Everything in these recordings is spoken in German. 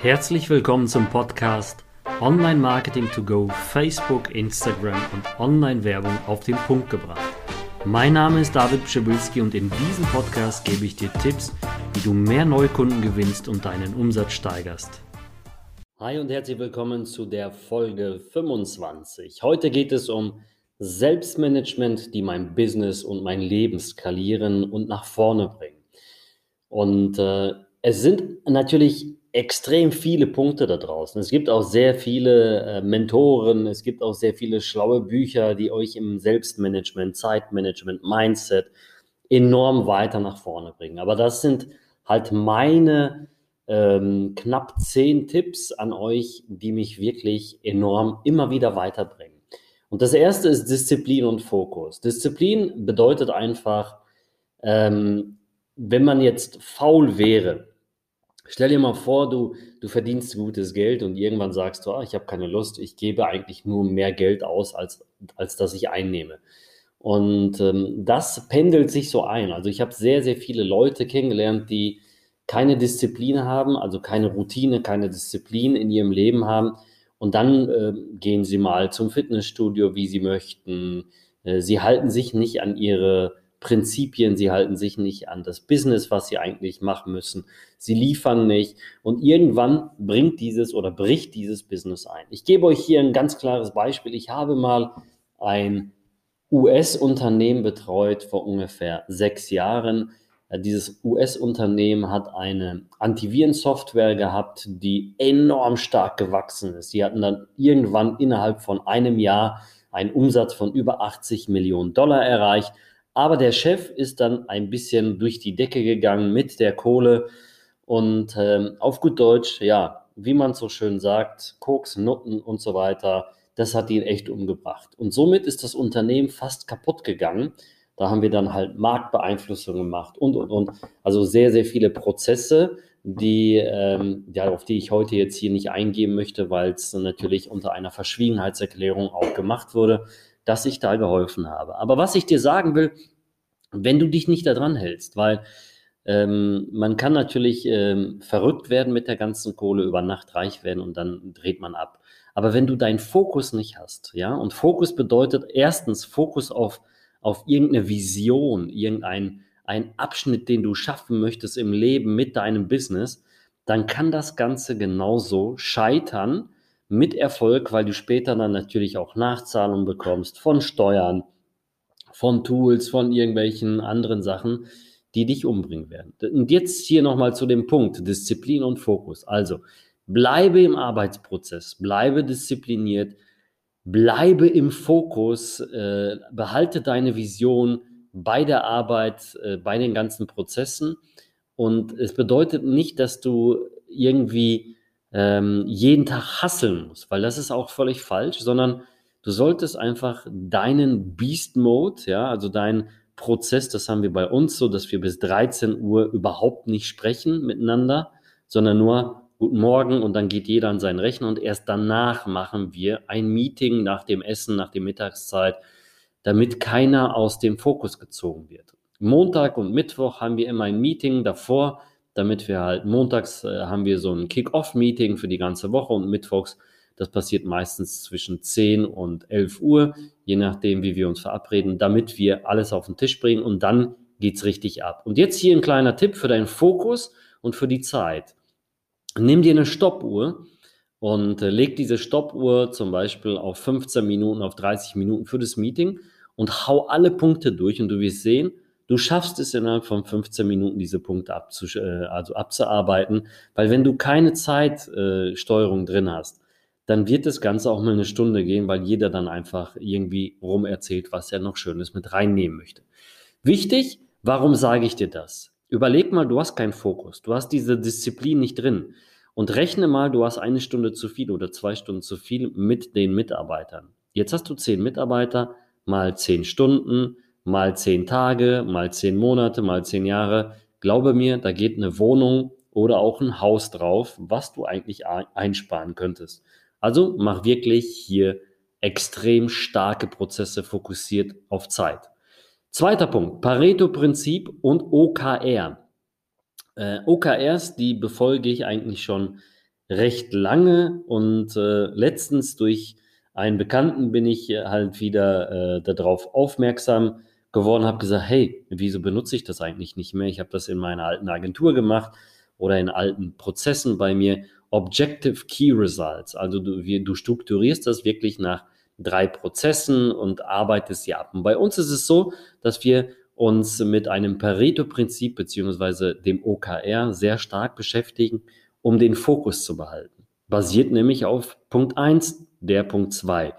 Herzlich willkommen zum Podcast Online Marketing to Go, Facebook, Instagram und Online-Werbung auf den Punkt gebracht. Mein Name ist David Pschibilski und in diesem Podcast gebe ich dir Tipps, wie du mehr Neukunden gewinnst und deinen Umsatz steigerst. Hi und herzlich willkommen zu der Folge 25. Heute geht es um Selbstmanagement, die mein Business und mein Leben skalieren und nach vorne bringen. Und äh, es sind natürlich extrem viele Punkte da draußen. Es gibt auch sehr viele äh, Mentoren, es gibt auch sehr viele schlaue Bücher, die euch im Selbstmanagement, Zeitmanagement, Mindset enorm weiter nach vorne bringen. Aber das sind halt meine ähm, knapp zehn Tipps an euch, die mich wirklich enorm immer wieder weiterbringen. Und das erste ist Disziplin und Fokus. Disziplin bedeutet einfach, ähm, wenn man jetzt faul wäre, Stell dir mal vor, du, du verdienst gutes Geld und irgendwann sagst du, ah, ich habe keine Lust, ich gebe eigentlich nur mehr Geld aus, als, als dass ich einnehme. Und ähm, das pendelt sich so ein. Also ich habe sehr, sehr viele Leute kennengelernt, die keine Disziplin haben, also keine Routine, keine Disziplin in ihrem Leben haben. Und dann äh, gehen sie mal zum Fitnessstudio, wie sie möchten. Äh, sie halten sich nicht an ihre Prinzipien, sie halten sich nicht an das Business, was sie eigentlich machen müssen. Sie liefern nicht und irgendwann bringt dieses oder bricht dieses Business ein. Ich gebe euch hier ein ganz klares Beispiel. Ich habe mal ein US-Unternehmen betreut vor ungefähr sechs Jahren. Dieses US-Unternehmen hat eine Antivirensoftware gehabt, die enorm stark gewachsen ist. Sie hatten dann irgendwann innerhalb von einem Jahr einen Umsatz von über 80 Millionen Dollar erreicht aber der Chef ist dann ein bisschen durch die Decke gegangen mit der Kohle und ähm, auf gut Deutsch, ja, wie man so schön sagt, Koks, Nutten und so weiter, das hat ihn echt umgebracht. Und somit ist das Unternehmen fast kaputt gegangen. Da haben wir dann halt Marktbeeinflussung gemacht und, und, und. Also sehr, sehr viele Prozesse, die, ähm, ja, auf die ich heute jetzt hier nicht eingehen möchte, weil es natürlich unter einer Verschwiegenheitserklärung auch gemacht wurde dass ich da geholfen habe. Aber was ich dir sagen will, wenn du dich nicht daran hältst, weil ähm, man kann natürlich ähm, verrückt werden mit der ganzen Kohle, über Nacht reich werden und dann dreht man ab. Aber wenn du deinen Fokus nicht hast, ja, und Fokus bedeutet erstens Fokus auf, auf irgendeine Vision, irgendein ein Abschnitt, den du schaffen möchtest im Leben mit deinem Business, dann kann das Ganze genauso scheitern, mit Erfolg, weil du später dann natürlich auch Nachzahlungen bekommst von Steuern, von Tools, von irgendwelchen anderen Sachen, die dich umbringen werden. Und jetzt hier nochmal zu dem Punkt Disziplin und Fokus. Also bleibe im Arbeitsprozess, bleibe diszipliniert, bleibe im Fokus, äh, behalte deine Vision bei der Arbeit, äh, bei den ganzen Prozessen. Und es bedeutet nicht, dass du irgendwie ähm, jeden Tag hasseln musst, weil das ist auch völlig falsch, sondern du solltest einfach deinen Beast Mode, ja, also deinen Prozess, das haben wir bei uns so, dass wir bis 13 Uhr überhaupt nicht sprechen miteinander, sondern nur Guten Morgen und dann geht jeder an seinen Rechner und erst danach machen wir ein Meeting nach dem Essen, nach der Mittagszeit, damit keiner aus dem Fokus gezogen wird. Montag und Mittwoch haben wir immer ein Meeting davor, damit wir halt montags äh, haben wir so ein Kick-Off-Meeting für die ganze Woche und mittwochs, das passiert meistens zwischen 10 und 11 Uhr, je nachdem, wie wir uns verabreden, damit wir alles auf den Tisch bringen und dann geht's richtig ab. Und jetzt hier ein kleiner Tipp für deinen Fokus und für die Zeit. Nimm dir eine Stoppuhr und äh, leg diese Stoppuhr zum Beispiel auf 15 Minuten, auf 30 Minuten für das Meeting und hau alle Punkte durch und du wirst sehen, Du schaffst es innerhalb von 15 Minuten, diese Punkte abzusch äh, also abzuarbeiten, weil wenn du keine Zeitsteuerung äh, drin hast, dann wird das Ganze auch mal eine Stunde gehen, weil jeder dann einfach irgendwie rum erzählt, was er noch Schönes mit reinnehmen möchte. Wichtig, warum sage ich dir das? Überleg mal, du hast keinen Fokus, du hast diese Disziplin nicht drin und rechne mal, du hast eine Stunde zu viel oder zwei Stunden zu viel mit den Mitarbeitern. Jetzt hast du zehn Mitarbeiter mal zehn Stunden, mal zehn Tage, mal zehn Monate, mal zehn Jahre. Glaube mir, da geht eine Wohnung oder auch ein Haus drauf, was du eigentlich einsparen könntest. Also mach wirklich hier extrem starke Prozesse fokussiert auf Zeit. Zweiter Punkt, Pareto-Prinzip und OKR. Äh, OKRs, die befolge ich eigentlich schon recht lange und äh, letztens durch einen Bekannten bin ich halt wieder äh, darauf aufmerksam geworden, habe gesagt, hey, wieso benutze ich das eigentlich nicht mehr? Ich habe das in meiner alten Agentur gemacht oder in alten Prozessen bei mir. Objective Key Results, also du, wie, du strukturierst das wirklich nach drei Prozessen und arbeitest sie ab. Und bei uns ist es so, dass wir uns mit einem Pareto-Prinzip beziehungsweise dem OKR sehr stark beschäftigen, um den Fokus zu behalten. Basiert nämlich auf Punkt 1, der Punkt 2.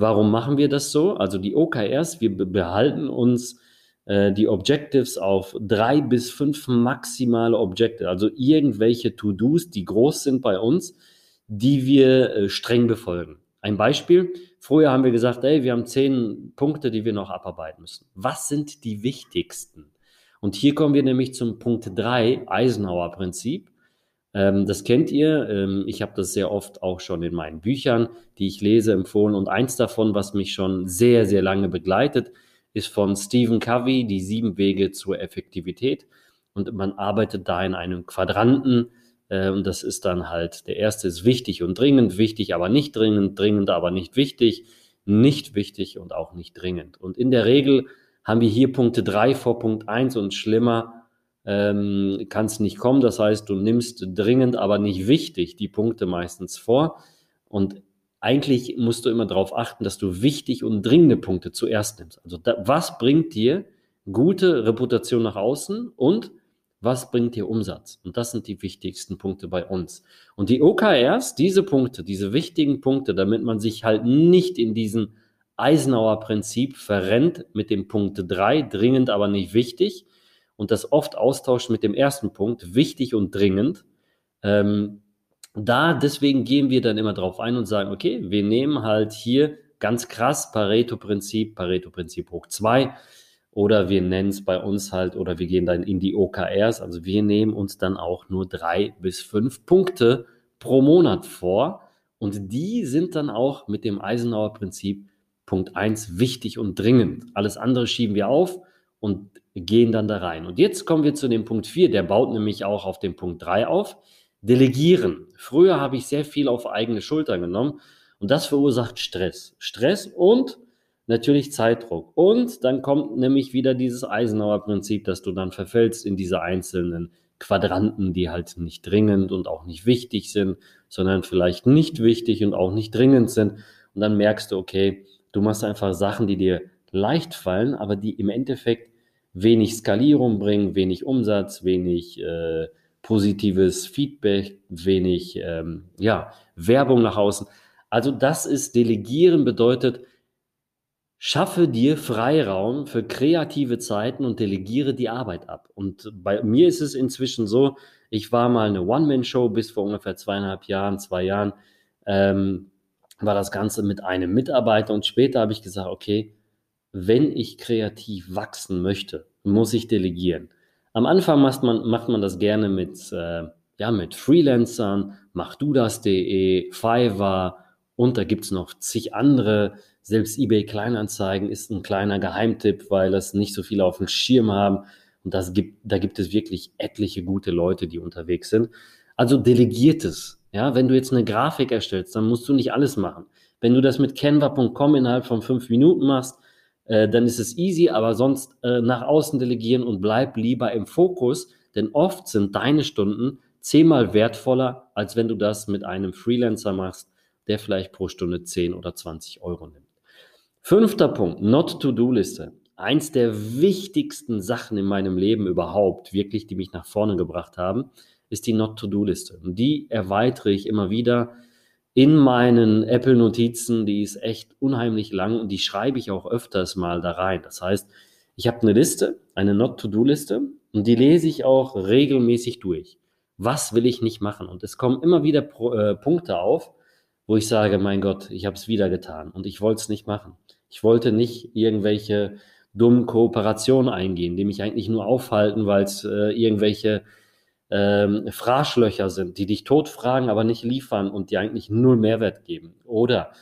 Warum machen wir das so? Also die OKRs, wir behalten uns äh, die Objectives auf drei bis fünf maximale Objectives, also irgendwelche To-Dos, die groß sind bei uns, die wir äh, streng befolgen. Ein Beispiel, früher haben wir gesagt, ey, wir haben zehn Punkte, die wir noch abarbeiten müssen. Was sind die wichtigsten? Und hier kommen wir nämlich zum Punkt drei Eisenhower-Prinzip. Ähm, das kennt ihr. Ähm, ich habe das sehr oft auch schon in meinen Büchern, die ich lese, empfohlen. Und eins davon, was mich schon sehr, sehr lange begleitet, ist von Stephen Covey, die sieben Wege zur Effektivität. Und man arbeitet da in einem Quadranten. Äh, und das ist dann halt, der erste ist wichtig und dringend, wichtig, aber nicht dringend, dringend, aber nicht wichtig, nicht wichtig und auch nicht dringend. Und in der Regel haben wir hier Punkte drei vor Punkt eins und schlimmer ähm, kann es nicht kommen. Das heißt, du nimmst dringend, aber nicht wichtig die Punkte meistens vor. Und eigentlich musst du immer darauf achten, dass du wichtig und dringende Punkte zuerst nimmst. Also da, was bringt dir gute Reputation nach außen und was bringt dir Umsatz? Und das sind die wichtigsten Punkte bei uns. Und die OKRs, diese Punkte, diese wichtigen Punkte, damit man sich halt nicht in diesen Eisenhower Prinzip verrennt mit dem Punkt 3, dringend, aber nicht wichtig, und das oft austauscht mit dem ersten Punkt, wichtig und dringend. Ähm, da deswegen gehen wir dann immer drauf ein und sagen, okay, wir nehmen halt hier ganz krass Pareto-Prinzip, Pareto-Prinzip hoch 2 oder wir nennen es bei uns halt, oder wir gehen dann in die OKRs. Also wir nehmen uns dann auch nur drei bis fünf Punkte pro Monat vor. Und die sind dann auch mit dem Eisenhower Prinzip Punkt 1 wichtig und dringend. Alles andere schieben wir auf und gehen dann da rein. Und jetzt kommen wir zu dem Punkt 4, der baut nämlich auch auf den Punkt 3 auf. Delegieren. Früher habe ich sehr viel auf eigene Schultern genommen und das verursacht Stress. Stress und natürlich Zeitdruck. Und dann kommt nämlich wieder dieses Eisenhower Prinzip, dass du dann verfällst in diese einzelnen Quadranten, die halt nicht dringend und auch nicht wichtig sind, sondern vielleicht nicht wichtig und auch nicht dringend sind. Und dann merkst du, okay, du machst einfach Sachen, die dir leicht fallen, aber die im Endeffekt wenig Skalierung bringen, wenig Umsatz, wenig äh, positives Feedback, wenig ähm, ja, Werbung nach außen. Also das ist Delegieren bedeutet, Schaffe dir Freiraum für kreative Zeiten und delegiere die Arbeit ab. Und bei mir ist es inzwischen so, ich war mal eine One-Man-Show bis vor ungefähr zweieinhalb Jahren, zwei Jahren, ähm, war das Ganze mit einem Mitarbeiter und später habe ich gesagt, okay, wenn ich kreativ wachsen möchte, muss ich delegieren. Am Anfang macht man, macht man das gerne mit, äh, ja, mit Freelancern, mach du das.de, Fiverr und da gibt es noch zig andere selbst eBay Kleinanzeigen ist ein kleiner Geheimtipp, weil das nicht so viele auf dem Schirm haben. Und das gibt, da gibt es wirklich etliche gute Leute, die unterwegs sind. Also delegiert es. Ja, wenn du jetzt eine Grafik erstellst, dann musst du nicht alles machen. Wenn du das mit Canva.com innerhalb von fünf Minuten machst, äh, dann ist es easy, aber sonst äh, nach außen delegieren und bleib lieber im Fokus, denn oft sind deine Stunden zehnmal wertvoller, als wenn du das mit einem Freelancer machst, der vielleicht pro Stunde 10 oder 20 Euro nimmt. Fünfter Punkt, Not-to-Do-Liste. Eins der wichtigsten Sachen in meinem Leben überhaupt, wirklich, die mich nach vorne gebracht haben, ist die Not-to-Do-Liste. Und die erweitere ich immer wieder in meinen Apple-Notizen. Die ist echt unheimlich lang und die schreibe ich auch öfters mal da rein. Das heißt, ich habe eine Liste, eine Not-to-Do-Liste und die lese ich auch regelmäßig durch. Was will ich nicht machen? Und es kommen immer wieder Pro, äh, Punkte auf, wo ich sage, mein Gott, ich habe es wieder getan und ich wollte es nicht machen. Ich wollte nicht irgendwelche dummen Kooperationen eingehen, die mich eigentlich nur aufhalten, weil es äh, irgendwelche ähm, Fraßlöcher sind, die dich totfragen, aber nicht liefern und dir eigentlich null Mehrwert geben. Oder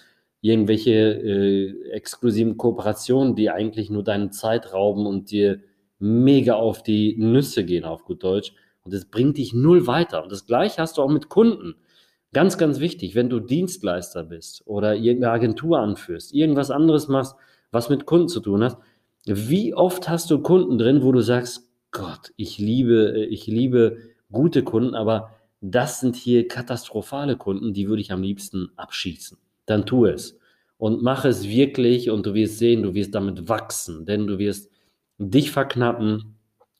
irgendwelche äh, exklusiven Kooperationen, die eigentlich nur deine Zeit rauben und dir mega auf die Nüsse gehen, auf gut Deutsch. Und das bringt dich null weiter. Und das gleiche hast du auch mit Kunden. Ganz, ganz wichtig, wenn du Dienstleister bist oder irgendeine Agentur anführst, irgendwas anderes machst, was mit Kunden zu tun hat, wie oft hast du Kunden drin, wo du sagst, Gott, ich liebe, ich liebe gute Kunden, aber das sind hier katastrophale Kunden, die würde ich am liebsten abschießen. Dann tu es und mach es wirklich und du wirst sehen, du wirst damit wachsen, denn du wirst dich verknappen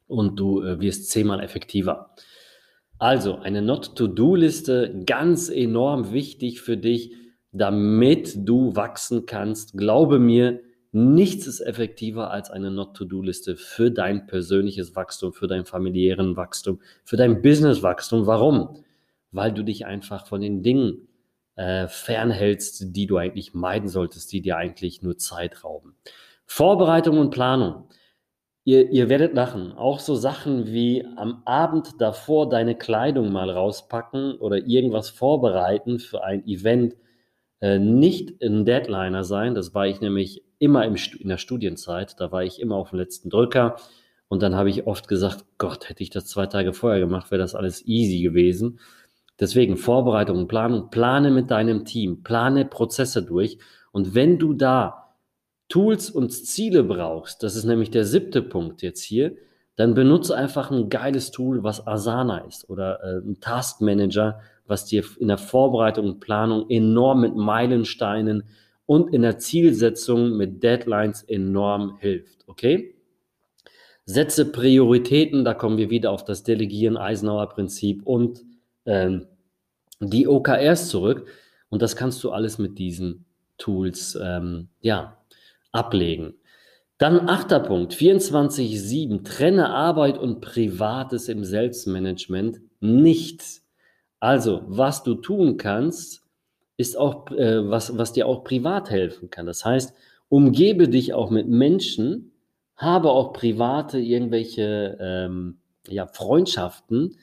und du äh, wirst zehnmal effektiver. Also eine Not-to-Do-Liste, ganz enorm wichtig für dich, damit du wachsen kannst. Glaube mir, nichts ist effektiver als eine Not-to-Do-Liste für dein persönliches Wachstum, für dein familiären Wachstum, für dein Business-Wachstum. Warum? Weil du dich einfach von den Dingen äh, fernhältst, die du eigentlich meiden solltest, die dir eigentlich nur Zeit rauben. Vorbereitung und Planung. Ihr, ihr werdet lachen. Auch so Sachen wie am Abend davor deine Kleidung mal rauspacken oder irgendwas vorbereiten für ein Event. Äh, nicht ein Deadliner sein. Das war ich nämlich immer im, in der Studienzeit. Da war ich immer auf dem letzten Drücker. Und dann habe ich oft gesagt, Gott, hätte ich das zwei Tage vorher gemacht, wäre das alles easy gewesen. Deswegen Vorbereitung und Planung. Plane mit deinem Team. Plane Prozesse durch. Und wenn du da Tools und Ziele brauchst, das ist nämlich der siebte Punkt jetzt hier, dann benutze einfach ein geiles Tool, was Asana ist oder äh, ein Task Manager, was dir in der Vorbereitung und Planung enorm mit Meilensteinen und in der Zielsetzung mit Deadlines enorm hilft. Okay? Setze Prioritäten, da kommen wir wieder auf das Delegieren, Eisenhower Prinzip und ähm, die OKRs zurück. Und das kannst du alles mit diesen Tools ähm, ja, ablegen. Dann achter Punkt, 24.7, trenne Arbeit und Privates im Selbstmanagement nicht. Also, was du tun kannst, ist auch, äh, was, was dir auch privat helfen kann. Das heißt, umgebe dich auch mit Menschen, habe auch private irgendwelche ähm, ja, Freundschaften,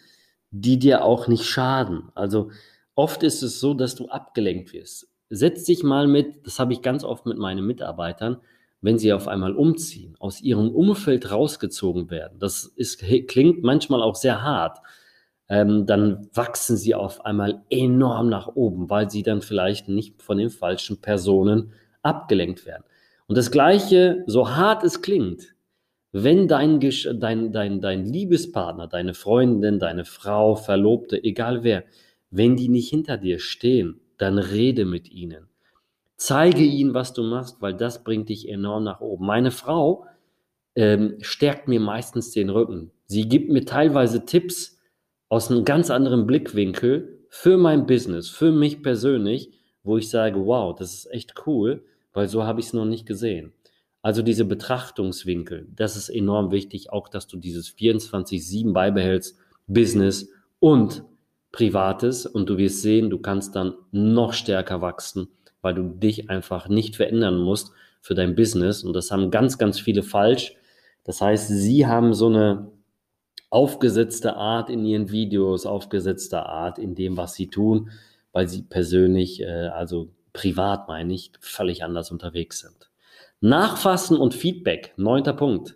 die dir auch nicht schaden. Also oft ist es so, dass du abgelenkt wirst setz dich mal mit, das habe ich ganz oft mit meinen Mitarbeitern, wenn sie auf einmal umziehen, aus ihrem Umfeld rausgezogen werden. Das ist, klingt manchmal auch sehr hart. Ähm, dann wachsen sie auf einmal enorm nach oben, weil sie dann vielleicht nicht von den falschen Personen abgelenkt werden. Und das Gleiche, so hart es klingt, wenn dein, dein, dein, dein Liebespartner, deine Freundin, deine Frau, Verlobte, egal wer, wenn die nicht hinter dir stehen, dann rede mit ihnen. Zeige ihnen, was du machst, weil das bringt dich enorm nach oben. Meine Frau ähm, stärkt mir meistens den Rücken. Sie gibt mir teilweise Tipps aus einem ganz anderen Blickwinkel für mein Business, für mich persönlich, wo ich sage, wow, das ist echt cool, weil so habe ich es noch nicht gesehen. Also diese Betrachtungswinkel, das ist enorm wichtig, auch dass du dieses 24-7 beibehältst, Business und Privates und du wirst sehen, du kannst dann noch stärker wachsen, weil du dich einfach nicht verändern musst für dein Business. Und das haben ganz, ganz viele falsch. Das heißt, sie haben so eine aufgesetzte Art in ihren Videos, aufgesetzte Art in dem, was sie tun, weil sie persönlich, äh, also privat meine ich, völlig anders unterwegs sind. Nachfassen und Feedback, neunter Punkt,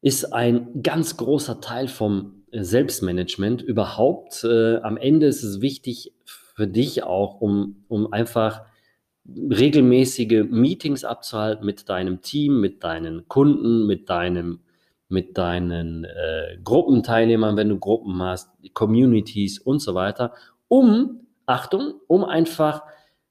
ist ein ganz großer Teil vom Selbstmanagement überhaupt. Äh, am Ende ist es wichtig für dich auch, um, um einfach regelmäßige Meetings abzuhalten mit deinem Team, mit deinen Kunden, mit deinem mit deinen äh, Gruppenteilnehmern, wenn du Gruppen hast, Communities und so weiter, um, Achtung, um einfach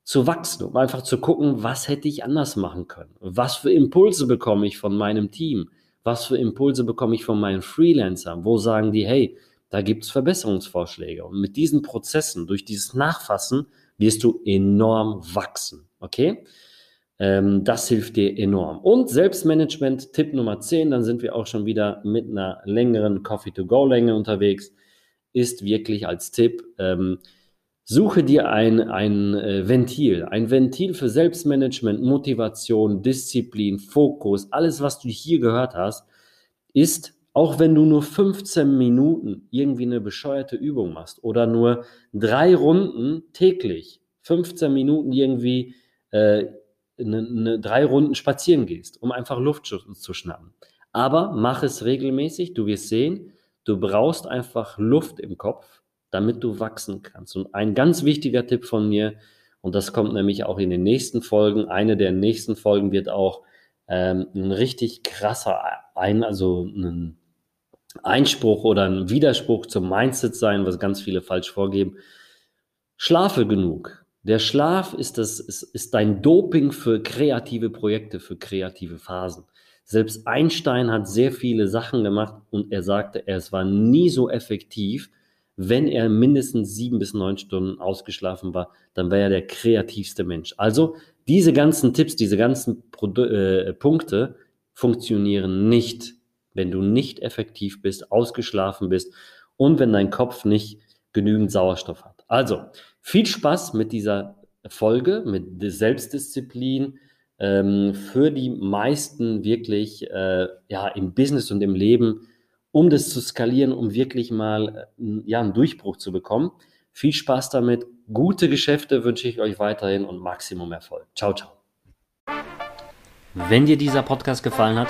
zu wachsen, um einfach zu gucken, was hätte ich anders machen können? Was für Impulse bekomme ich von meinem Team? Was für Impulse bekomme ich von meinen Freelancern? Wo sagen die, hey, da gibt es Verbesserungsvorschläge. Und mit diesen Prozessen, durch dieses Nachfassen, wirst du enorm wachsen. Okay? Ähm, das hilft dir enorm. Und Selbstmanagement, Tipp Nummer 10, dann sind wir auch schon wieder mit einer längeren Coffee-to-Go-Länge unterwegs, ist wirklich als Tipp, ähm, Suche dir ein, ein äh, Ventil, ein Ventil für Selbstmanagement, Motivation, Disziplin, Fokus, alles, was du hier gehört hast, ist, auch wenn du nur 15 Minuten irgendwie eine bescheuerte Übung machst oder nur drei Runden täglich, 15 Minuten irgendwie äh, eine, eine, drei Runden spazieren gehst, um einfach Luft zu, zu schnappen. Aber mach es regelmäßig, du wirst sehen, du brauchst einfach Luft im Kopf damit du wachsen kannst. Und ein ganz wichtiger Tipp von mir, und das kommt nämlich auch in den nächsten Folgen, eine der nächsten Folgen wird auch ähm, ein richtig krasser ein, also ein Einspruch oder ein Widerspruch zum Mindset sein, was ganz viele falsch vorgeben. Schlafe genug. Der Schlaf ist, das, ist, ist dein Doping für kreative Projekte, für kreative Phasen. Selbst Einstein hat sehr viele Sachen gemacht und er sagte, es war nie so effektiv, wenn er mindestens sieben bis neun Stunden ausgeschlafen war, dann wäre er der kreativste Mensch. Also diese ganzen Tipps, diese ganzen Pro äh, Punkte funktionieren nicht, wenn du nicht effektiv bist, ausgeschlafen bist und wenn dein Kopf nicht genügend Sauerstoff hat. Also viel Spaß mit dieser Folge, mit Selbstdisziplin. Ähm, für die meisten wirklich äh, ja im Business und im Leben um das zu skalieren, um wirklich mal äh, ja, einen Durchbruch zu bekommen. Viel Spaß damit, gute Geschäfte wünsche ich euch weiterhin und Maximum Erfolg. Ciao, ciao. Wenn dir dieser Podcast gefallen hat,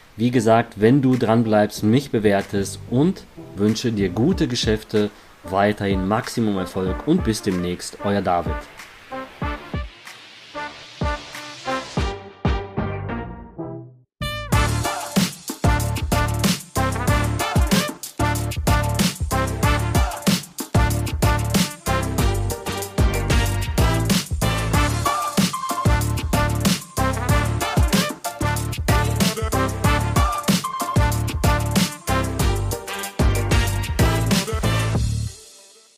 wie gesagt, wenn du dran bleibst, mich bewertest und wünsche dir gute Geschäfte, weiterhin Maximum Erfolg und bis demnächst, euer David.